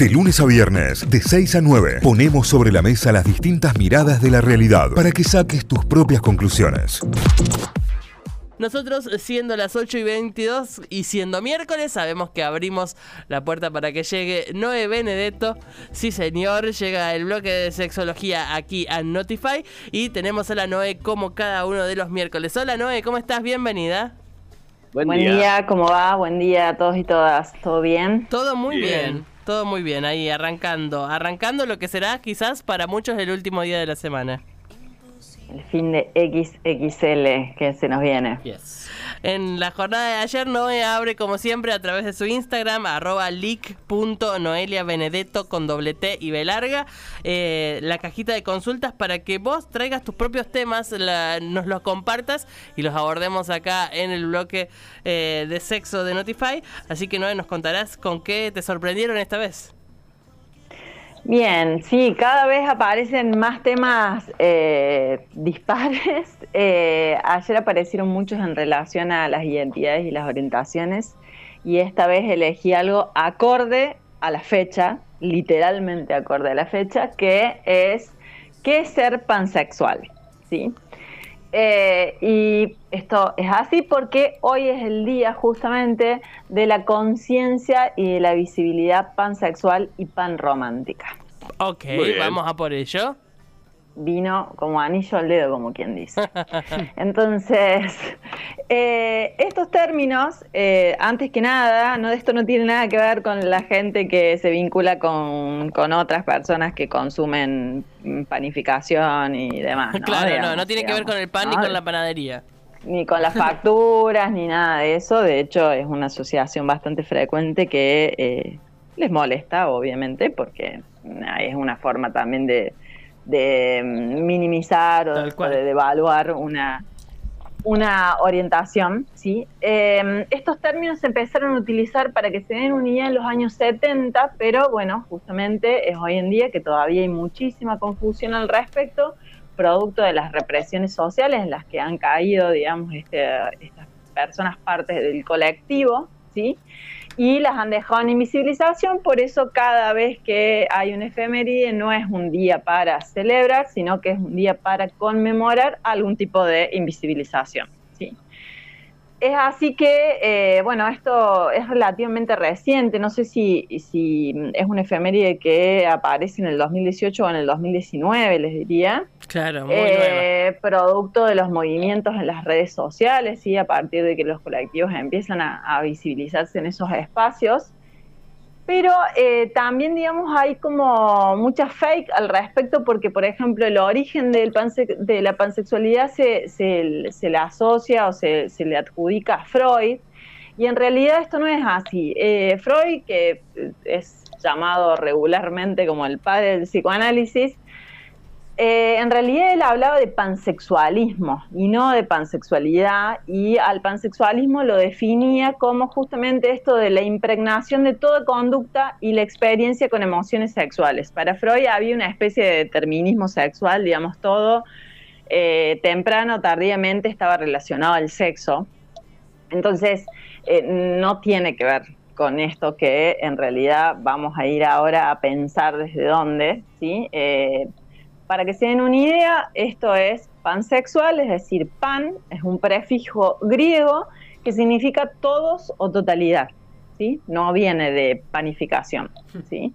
De lunes a viernes, de 6 a 9, ponemos sobre la mesa las distintas miradas de la realidad para que saques tus propias conclusiones. Nosotros, siendo las 8 y 22 y siendo miércoles, sabemos que abrimos la puerta para que llegue Noé Benedetto. Sí, señor, llega el bloque de sexología aquí a Notify y tenemos a la Noé como cada uno de los miércoles. Hola Noé, ¿cómo estás? Bienvenida. Buen, día. ¿cómo va? Buen día a todos y todas. ¿Todo bien? Todo muy bien. Todo muy bien, ahí arrancando, arrancando lo que será quizás para muchos el último día de la semana el fin de XXL que se nos viene. En la jornada de ayer, Noé abre como siempre a través de su Instagram, arroba leak.noeliabenedetto con doble T y B larga, eh, la cajita de consultas para que vos traigas tus propios temas, nos los compartas y los abordemos acá en el bloque eh, de sexo de Notify. Así que Noé, nos contarás con qué te sorprendieron esta vez. Bien, sí, cada vez aparecen más temas eh, dispares. Eh, ayer aparecieron muchos en relación a las identidades y las orientaciones y esta vez elegí algo acorde a la fecha, literalmente acorde a la fecha, que es qué es ser pansexual. ¿sí? Eh, y esto es así porque hoy es el día justamente de la conciencia y de la visibilidad pansexual y panromántica. Ok, vamos a por ello. Vino como anillo al dedo, como quien dice. Entonces, eh, estos términos, eh, antes que nada, no esto no tiene nada que ver con la gente que se vincula con, otras personas que consumen panificación y demás. ¿no? Claro, no, no tiene que ver con el pan ni con la panadería ni con las facturas, ni nada de eso. De hecho, es una asociación bastante frecuente que eh, les molesta, obviamente, porque es una forma también de, minimizar o de devaluar una, una orientación. ¿sí? Em, estos términos se empezaron a utilizar para que se den unidad en los años 70, pero bueno, justamente es hoy en día que todavía hay muchísima confusión al respecto, producto de las represiones sociales en las que han caído, digamos, este, estas personas partes del colectivo. ¿sí? Y las han dejado en invisibilización, por eso cada vez que hay un efeméride no es un día para celebrar, sino que es un día para conmemorar algún tipo de invisibilización. ¿sí? Es así que, eh, bueno, esto es relativamente reciente, no sé si, si es un efeméride que aparece en el 2018 o en el 2019, les diría. Claro, muy eh, Producto de los movimientos en las redes sociales, y a partir de que los colectivos empiezan a visibilizarse en esos espacios. Pero eh, también, digamos, hay como mucha fake al respecto porque, por ejemplo, el origen del de la pansexualidad se, se, le asocia o se, se, le adjudica a Freud y en realidad esto no es así. Eh, Freud, que es llamado regularmente como el padre del psicoanálisis, eh, en realidad él hablaba de pansexualismo y no de pansexualidad y al pansexualismo lo definía como justamente esto de la impregnación de toda conducta y la experiencia con emociones sexuales. Para Freud había una especie de determinismo sexual, digamos, todo eh, temprano tardíamente estaba relacionado al sexo. Entonces, eh, no tiene que ver con esto que en realidad vamos a ir ahora a pensar desde dónde, ¿sí? Para que se den una idea, esto es pansexual, es decir, pan es un prefijo griego que significa todos o totalidad, ¿sí? No viene de panificación, ¿sí?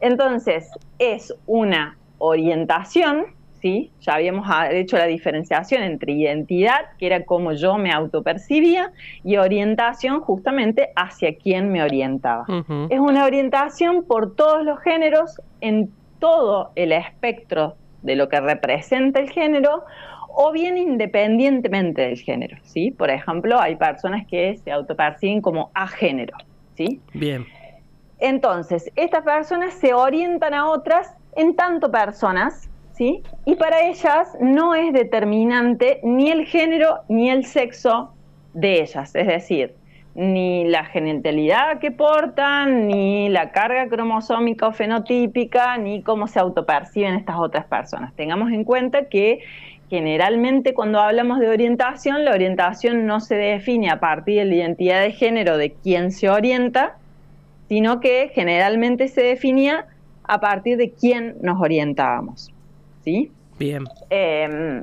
Entonces, es una orientación, ¿sí? Ya habíamos hecho la diferenciación entre identidad, que era como yo me autopercibía, y orientación justamente hacia quién me orientaba. Es una orientación por todos los géneros en todo el espectro de lo que representa el género o bien independientemente del género, ¿sí? Por ejemplo, hay personas que se autoperciben como agénero, ¿sí? Bien. Entonces, estas personas se orientan a otras en tanto personas, ¿sí? Y para ellas no es determinante ni el género ni el sexo de ellas, es decir, ni la genitalidad que portan, ni la carga cromosómica o fenotípica, ni cómo se autoperciben estas otras personas. Tengamos en cuenta que generalmente cuando hablamos de orientación, la orientación no se define a partir de la identidad de género de quién se orienta, sino que generalmente se definía a partir de quién nos orientábamos. ¿Sí? Bien. Em,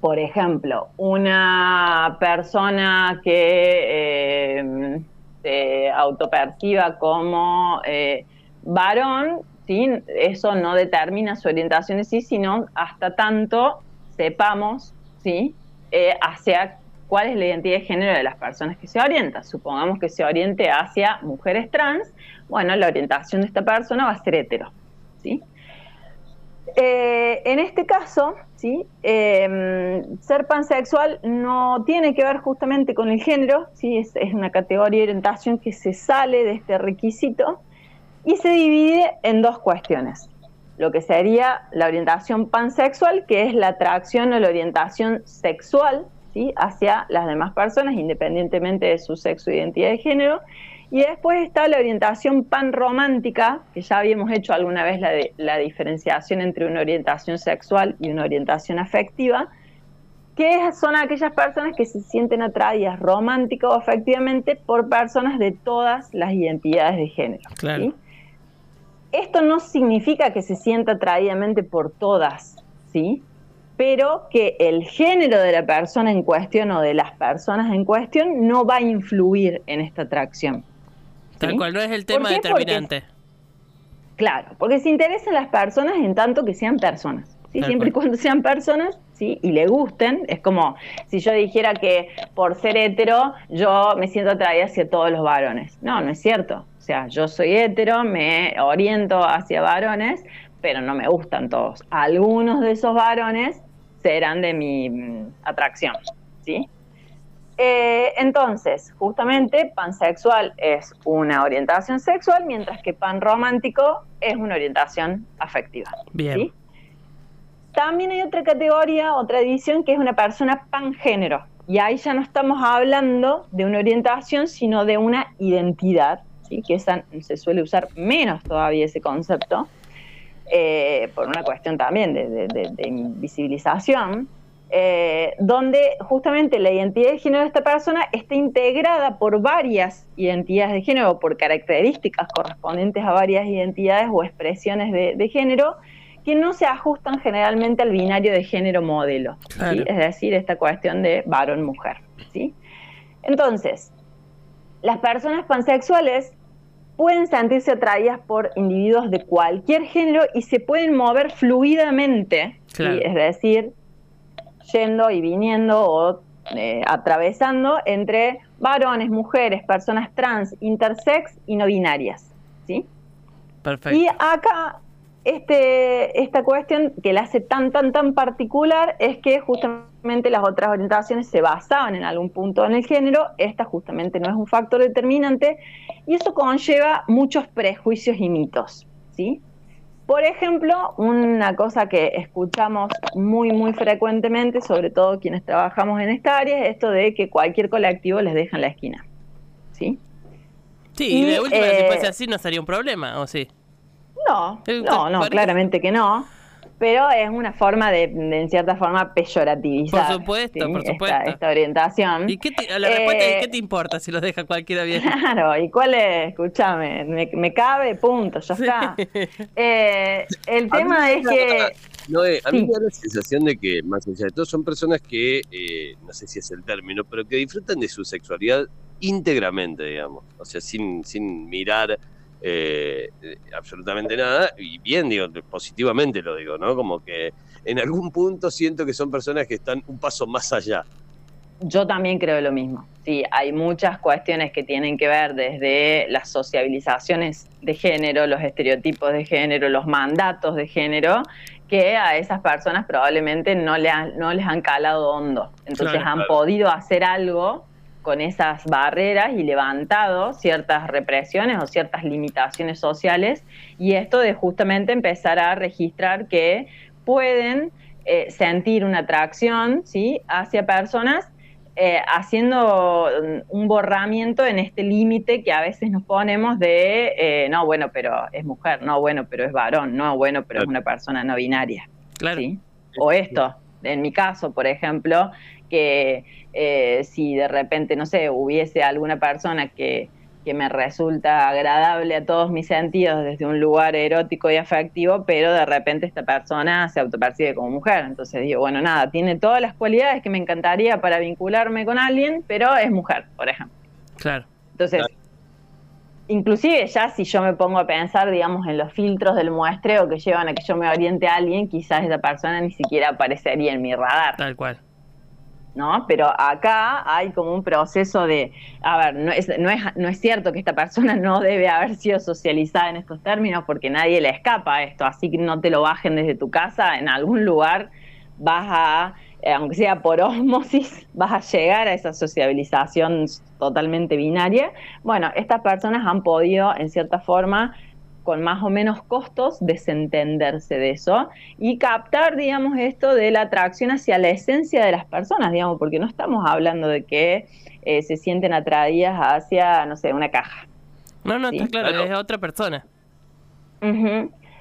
por ejemplo, una persona que em, se autoperciba como eh, varón, ¿sí? eso no determina su orientación en sí, sino hasta tanto sepamos ¿sí? Eh, hacia cuál es la identidad de género de las personas que se orientan. Supongamos que se oriente hacia mujeres trans, bueno, la orientación de esta persona va a ser hetero. ¿sí? Eh, en este caso, ¿sí? Em, ser pansexual no tiene que ver justamente con el género, ¿sí? es, una categoría de orientación que se sale de este requisito y se divide en dos cuestiones. Lo que sería la orientación pansexual, que es la atracción o la orientación sexual hacia las demás personas, independientemente de su sexo e identidad de género, y después está la orientación panromántica, que ya habíamos hecho alguna vez la, la diferenciación entre una orientación sexual y una orientación afectiva, que son aquellas personas que se sienten atraídas romántica o afectivamente por personas de todas las identidades de género. Esto no significa que se sienta atraídamente por todas, ¿sí? pero que el género de la persona en cuestión o de las personas en cuestión no va a influir en esta atracción. Tal cual, no es el tema determinante. claro, porque se interesan las personas en tanto que sean personas. ¿sí? Siempre y cuando sean personas, ¿sí? Y le gusten. Es como si yo dijera que por ser hetero yo me siento atraída hacia todos los varones. No, no es cierto. O sea, yo soy hetero, me oriento hacia varones, pero no me gustan todos. Algunos de esos varones serán de mi mm, atracción, ¿sí? Eh, entonces, justamente, pansexual es una orientación sexual, mientras que panromántico es una orientación afectiva. Bien. También hay otra categoría, otra división, que es una persona pangénero. Y ahí ya no estamos hablando de una orientación, sino de una identidad, ¿sí? que se suele usar menos todavía ese concepto, eh, por una cuestión también de, de invisibilización eh, donde justamente la identidad de género de esta persona está integrada por varias identidades de género, por características correspondientes a varias identidades o expresiones de, género, que no se ajustan generalmente al binario de género modelo, es decir, esta cuestión de varón-mujer. ¿sí? Entonces, las personas pansexuales pueden sentirse atraídas por individuos de cualquier género y se pueden mover fluidamente, es decir, yendo y viniendo o eh, atravesando entre varones, mujeres, personas trans, intersex y no binarias. ¿sí? Perfecto. Y acá este, esta cuestión que la hace tan, tan, tan particular es que justamente las otras orientaciones se basaban en algún punto en el género, esta justamente no es un factor determinante, y eso conlleva muchos prejuicios y mitos. ¿sí? Por ejemplo, una cosa que escuchamos muy, muy frecuentemente, sobre todo quienes trabajamos en esta área, es esto de que cualquier colectivo les deja en la esquina. ¿Sí? Sí, y, de última, si fuese eh, así, no sería un problema, ¿o sí? No, no, no, claramente que no pero es una forma de, en cierta forma, peyorativizar. Por supuesto, por supuesto. Esta, orientación. ¿Y qué te, la respuesta es, ¿qué te importa si lo deja cualquiera bien? Claro, ¿y cuál es? Escúchame, me, cabe, punto, ya está. Eh, el tema es que... a mí me da la sensación de que, más allá de todo, son personas que, eh, no sé si es el término, pero que disfrutan de su sexualidad íntegramente, digamos. O sea, sin, sin mirar eh, absolutamente nada, y bien, digo, positivamente lo digo, ¿no? Como que en algún punto siento que son personas que están un paso más allá. Yo también creo lo mismo. Sí, hay muchas cuestiones que tienen que ver desde las sociabilizaciones de género, los estereotipos de género, los mandatos de género, que a esas personas probablemente no, le no les han calado hondo. Entonces han podido hacer algo con esas barreras y levantado ciertas represiones o ciertas limitaciones sociales y esto de justamente empezar a registrar que pueden eh, sentir una atracción ¿sí? hacia personas eh, haciendo un borramiento en este límite que a veces nos ponemos de, eh, no, bueno, pero es mujer, no, bueno, pero es varón, no, bueno, pero es una persona no binaria. Claro. O esto, en mi caso, por ejemplo, que eh, si de repente, no sé, hubiese alguna persona que que me resulta agradable a todos mis sentidos desde un lugar erótico y afectivo, pero de repente esta persona se autopercibe como mujer. Entonces digo, bueno, nada, tiene todas las cualidades que me encantaría para vincularme con alguien, pero es mujer, por ejemplo. Claro. Entonces, inclusive ya si yo me pongo a pensar, digamos, en los filtros del muestreo que llevan a que yo me oriente a alguien, quizás esa persona ni siquiera aparecería en mi radar. Tal cual. ¿No? Pero acá hay como un proceso de, a ver, no es, no es, no es cierto que esta persona no debe haber sido socializada en estos términos porque nadie le escapa a esto, así que no te lo bajen desde tu casa, en algún lugar vas a, eh, aunque sea por osmosis, vas a llegar a esa sociabilización totalmente binaria. Bueno, estas personas han podido, en cierta forma, con más o menos costos, desentenderse de eso y captar, digamos, esto de la atracción hacia la esencia de las personas, digamos, porque no estamos hablando de que eh, se sienten atraídas hacia, no sé, una caja. No, no, está claro, es otra persona.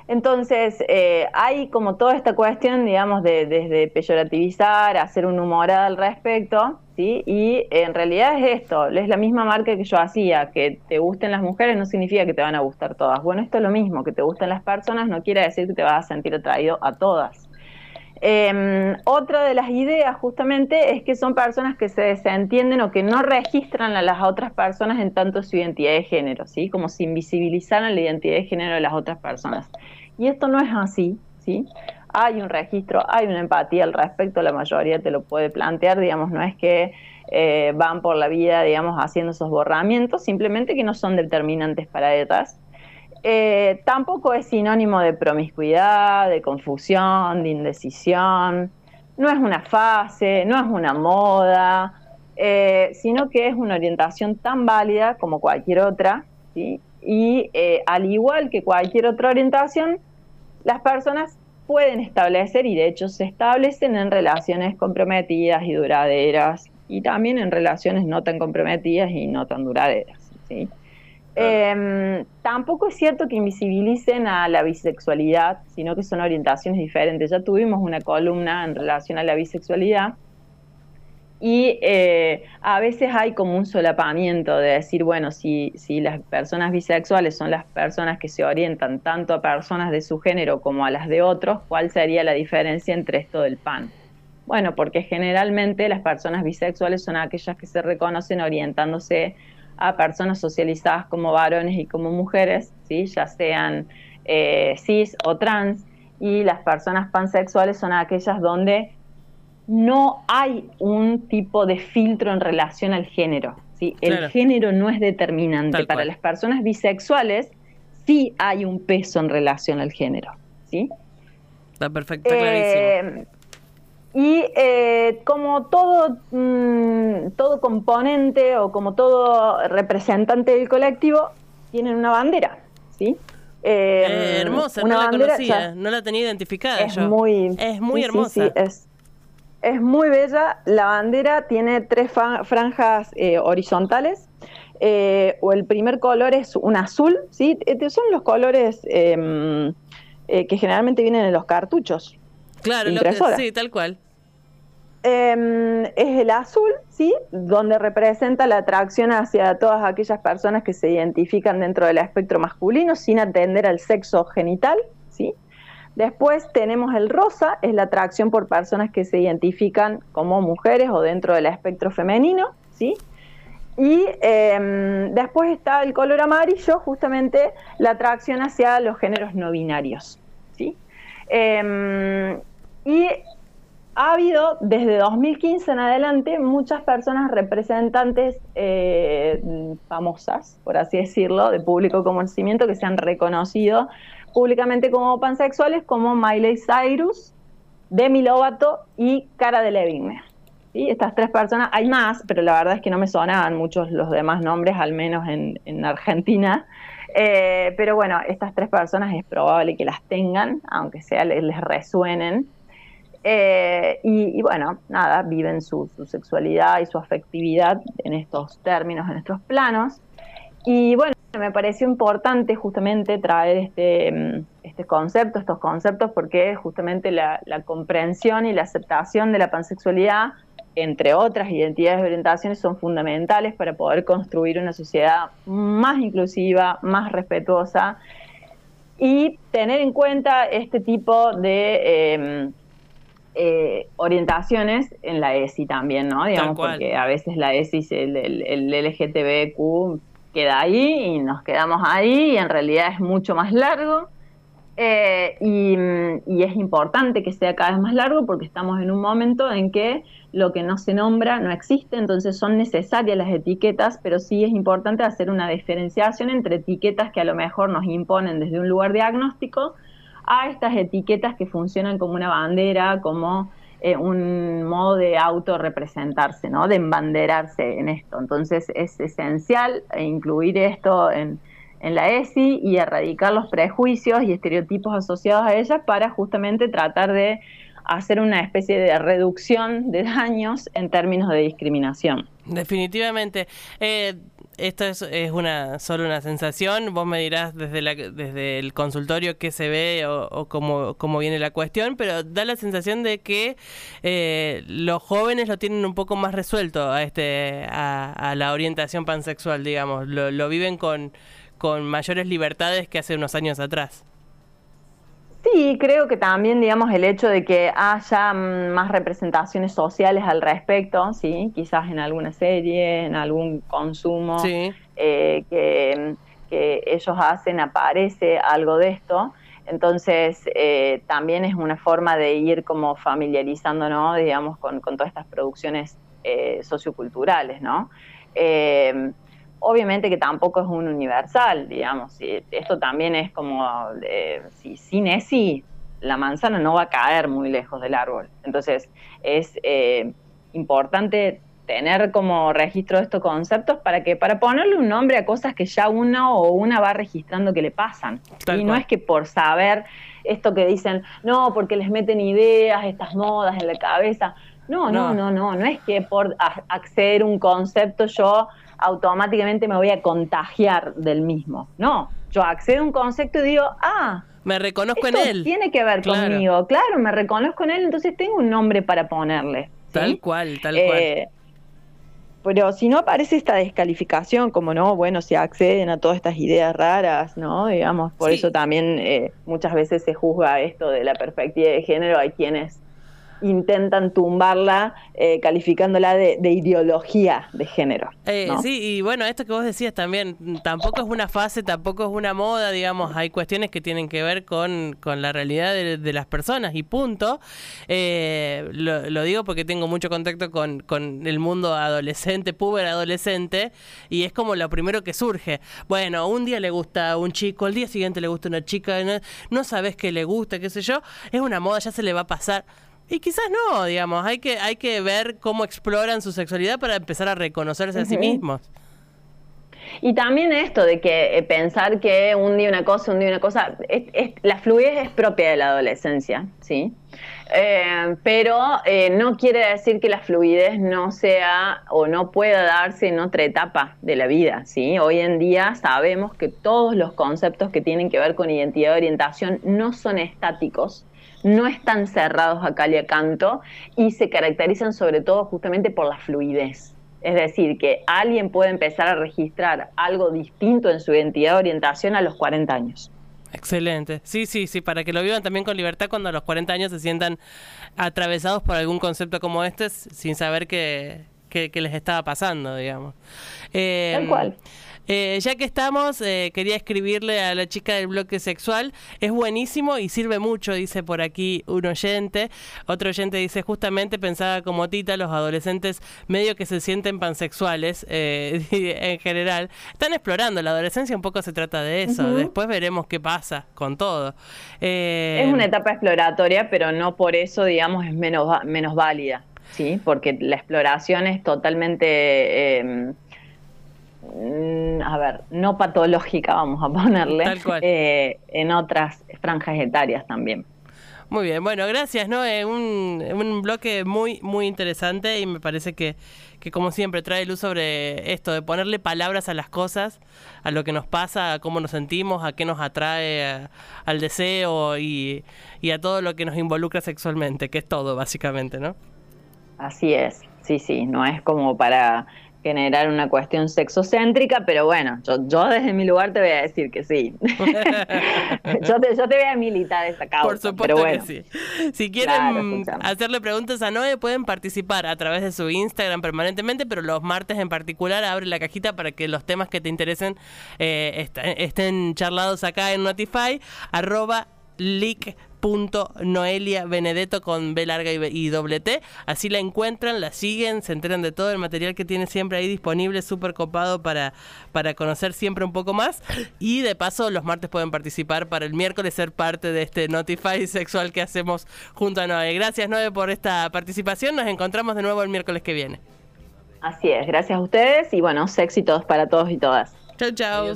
Entonces, eh, hay como toda esta cuestión, digamos, de desde peyorativizar, hacer un humor al respecto, Y en realidad es esto, es la misma marca que yo hacía, que te gusten las mujeres no significa que te van a gustar todas. Bueno, esto es lo mismo, que te gusten las personas no quiere decir que te vas a sentir atraído a todas. Em, otra de las ideas justamente es que son personas que se desentienden o que no registran a las otras personas en tanto su identidad de género, ¿sí? Como si invisibilizaran la identidad de género de las otras personas. Y esto no es así, ¿sí? Hay un registro, hay una empatía al respecto, la mayoría te lo puede plantear, digamos, no es que eh, van por la vida, digamos, haciendo esos borramientos, simplemente que no son determinantes para ellas. Eh, tampoco es sinónimo de promiscuidad, de confusión, de indecisión, no es una fase, no es una moda, eh, sino que es una orientación tan válida como cualquier otra, ¿sí? y al igual que cualquier otra orientación, las personas pueden establecer y de hecho se establecen en relaciones comprometidas y duraderas y también en relaciones no tan comprometidas y no tan duraderas. Em, tampoco es cierto que invisibilicen a la bisexualidad, sino que son orientaciones diferentes. Ya tuvimos una columna en relación a la bisexualidad y eh, a veces hay como un solapamiento de decir, bueno, si, si las personas bisexuales son las personas que se orientan tanto a personas de su género como a las de otros, ¿cuál sería la diferencia entre esto del pan? Bueno, porque generalmente las personas bisexuales son aquellas que se reconocen orientándose a personas socializadas como varones y como mujeres, ¿sí? ya sean eh, cis o trans, y las personas pansexuales son aquellas donde no hay un tipo de filtro en relación al género. ¿sí? El género no es determinante. Para las personas bisexuales sí hay un peso en relación al género. ¿sí? Está perfecto, eh, Y eh, como todo, mm, todo componente o como todo representante del colectivo, tienen una bandera. ¿sí? Eh, hermosa, no la conocía, no la tenía identificada es Muy, es muy hermosa. es, es muy bella. La bandera tiene tres franjas eh, horizontales. Eh, o el primer color es un azul, ¿sí? Eh, son los colores em, que generalmente vienen en los cartuchos. Claro, sí, tal cual. Em, es el azul, ¿sí? Donde representa la atracción hacia todas aquellas personas que se identifican dentro del espectro masculino sin atender al sexo genital. Después tenemos el rosa, es la atracción por personas que se identifican como mujeres o dentro del espectro femenino, ¿sí? Y em, después está el color amarillo, justamente la atracción hacia los géneros no binarios, ¿sí? Em, y ha habido desde 2015 en adelante muchas personas representantes eh, famosas, por así decirlo, de público conocimiento que se han reconocido públicamente como pansexuales como Miley Cyrus, Demi Lovato y Cara de Levigne. ¿Sí? Estas tres personas, hay más, pero la verdad es que no me sonaban muchos los demás nombres, al menos en, Argentina. Eh, pero bueno, estas tres personas es probable que las tengan, aunque sea les, resuenen. Eh, y, bueno, nada, viven su, su, sexualidad y su afectividad en estos términos, en estos planos. Y bueno, me pareció importante justamente traer este, mm, este concepto, estos conceptos, porque justamente la, comprensión y la aceptación de la pansexualidad entre otras identidades de orientaciones, son fundamentales para poder construir una sociedad más inclusiva, más respetuosa y tener en cuenta este tipo de em, eh, orientaciones en la ESI también, ¿no? Digamos, porque a veces la ESI, el, el, el LGTBQ queda ahí y nos quedamos ahí y en realidad es mucho más largo. Eh, y, es importante que sea cada vez más largo porque estamos en un momento en que lo que no se nombra no existe, entonces son necesarias las etiquetas, pero sí es importante hacer una diferenciación entre etiquetas que a lo mejor nos imponen desde un lugar diagnóstico a estas etiquetas que funcionan como una bandera, como eh, un modo de autorrepresentarse, ¿no? de embanderarse en esto. Entonces es esencial incluir esto en en la ESI y erradicar los prejuicios y estereotipos asociados a ella para justamente tratar de hacer una especie de reducción de daños en términos de discriminación. Definitivamente. Eh, esto es, una solo una sensación. Vos me dirás desde, la, desde el consultorio qué se ve o, cómo, cómo, viene la cuestión, pero da la sensación de que eh, los jóvenes lo tienen un poco más resuelto a, este, a, la orientación pansexual, digamos. lo viven con con mayores libertades que hace unos años atrás. Sí, creo que también, digamos, el hecho de que haya mm, más representaciones sociales al respecto, sí, quizás en alguna serie, en algún consumo eh, que, ellos hacen, aparece algo de esto. Entonces, eh, también es una forma de ir como familiarizándonos, digamos, con, con todas estas producciones eh, socioculturales, ¿no? Obviamente que tampoco es un universal, digamos, esto también es como, eh, si sin ESI, la manzana no va a caer muy lejos del árbol. Entonces, es eh, importante tener como registro de estos conceptos para que para ponerle un nombre a cosas que ya uno o una va registrando que le pasan. y no es que por saber esto que dicen, no, porque les meten ideas, estas modas en la cabeza. No, no, no, no, no, no es que por acceder a un concepto yo automáticamente me voy a contagiar del mismo. No, yo accedo a un concepto y digo, ah, me reconozco en él. Tiene que ver conmigo, claro, me reconozco en él, entonces tengo un nombre para ponerle. Tal cual, tal cual. Eh, pero si no aparece esta descalificación, como no, bueno, si acceden a todas estas ideas raras, ¿no? Digamos, por eso también eh, muchas veces se juzga esto de la perspectiva de género. Hay quienes intentan tumbarla eh, calificándola de, ideología de género. Eh, sí, y bueno, esto que vos decías también, tampoco es una fase, tampoco es una moda, digamos, hay cuestiones que tienen que ver con, la realidad de, las personas y punto. Eh, lo, digo porque tengo mucho contacto con, el mundo adolescente, puber adolescente, y es como lo primero que surge. Bueno, un día le gusta un chico, el día siguiente le gusta una chica, no, no sabes qué le gusta, qué sé yo, es una moda, ya se le va a pasar. Y quizás no, digamos, hay que, hay que ver cómo exploran su sexualidad para empezar a reconocerse a sí mismos. Y también esto de que eh, pensar que un día una cosa, un día una cosa, es, la fluidez es propia de la adolescencia, ¿sí? Eh, pero eh, no quiere decir que la fluidez no sea o no pueda darse en otra etapa de la vida, ¿sí? Hoy en día sabemos que todos los conceptos que tienen que ver con identidad y orientación no son estáticos, no están cerrados a cal y a canto y se caracterizan sobre todo justamente por la fluidez. Es decir, que alguien puede empezar a registrar algo distinto en su identidad de orientación a los 40 años. Excelente. Sí, sí, sí, para que lo vivan también con libertad cuando a los 40 años se sientan atravesados por algún concepto como este sin saber qué, les estaba pasando, digamos. Eh, Tal cual. Eh, ya que estamos, eh, quería escribirle a la chica del bloque sexual. Es buenísimo y sirve mucho, dice por aquí un oyente. Otro oyente dice, justamente pensaba como Tita, los adolescentes medio que se sienten pansexuales eh, en general. Están explorando, la adolescencia un poco se trata de eso. Después veremos qué pasa con todo. es una etapa exploratoria, pero no por eso, digamos, es menos, menos válida. Sí, porque la exploración es totalmente em, a ver, no patológica, vamos a ponerle, eh, en otras franjas etarias también. Muy bien, bueno, gracias, ¿no? Es un, un bloque muy, muy interesante y me parece que, que, como siempre, trae luz sobre esto, de ponerle palabras a las cosas, a lo que nos pasa, a cómo nos sentimos, a qué nos atrae, al deseo y, y a todo lo que nos involucra sexualmente, que es todo, básicamente, ¿no? Así es, sí, sí, no es como para generar una cuestión sexocéntrica, pero bueno, yo, yo desde mi lugar te voy a decir que sí. yo, te, yo te voy a militar esta causa. Por supuesto que sí. Si quieren hacerle preguntas a Noé, pueden participar a través de su Instagram permanentemente, pero los martes en particular abre la cajita para que los temas que te interesen eh, estén charlados acá en Notify, arroba leak punto Noelia Benedetto con B larga y, doble T. Así la encuentran, la siguen, se enteran de todo el material que tiene siempre ahí disponible, súper copado para, para conocer siempre un poco más. Y de paso, los martes pueden participar para el miércoles ser parte de este Notify sexual que hacemos junto a Noé. Gracias, Noé, por esta participación. Nos encontramos de nuevo el miércoles que viene. Así es, gracias a ustedes y buenos éxitos para todos y todas. Chau, chau.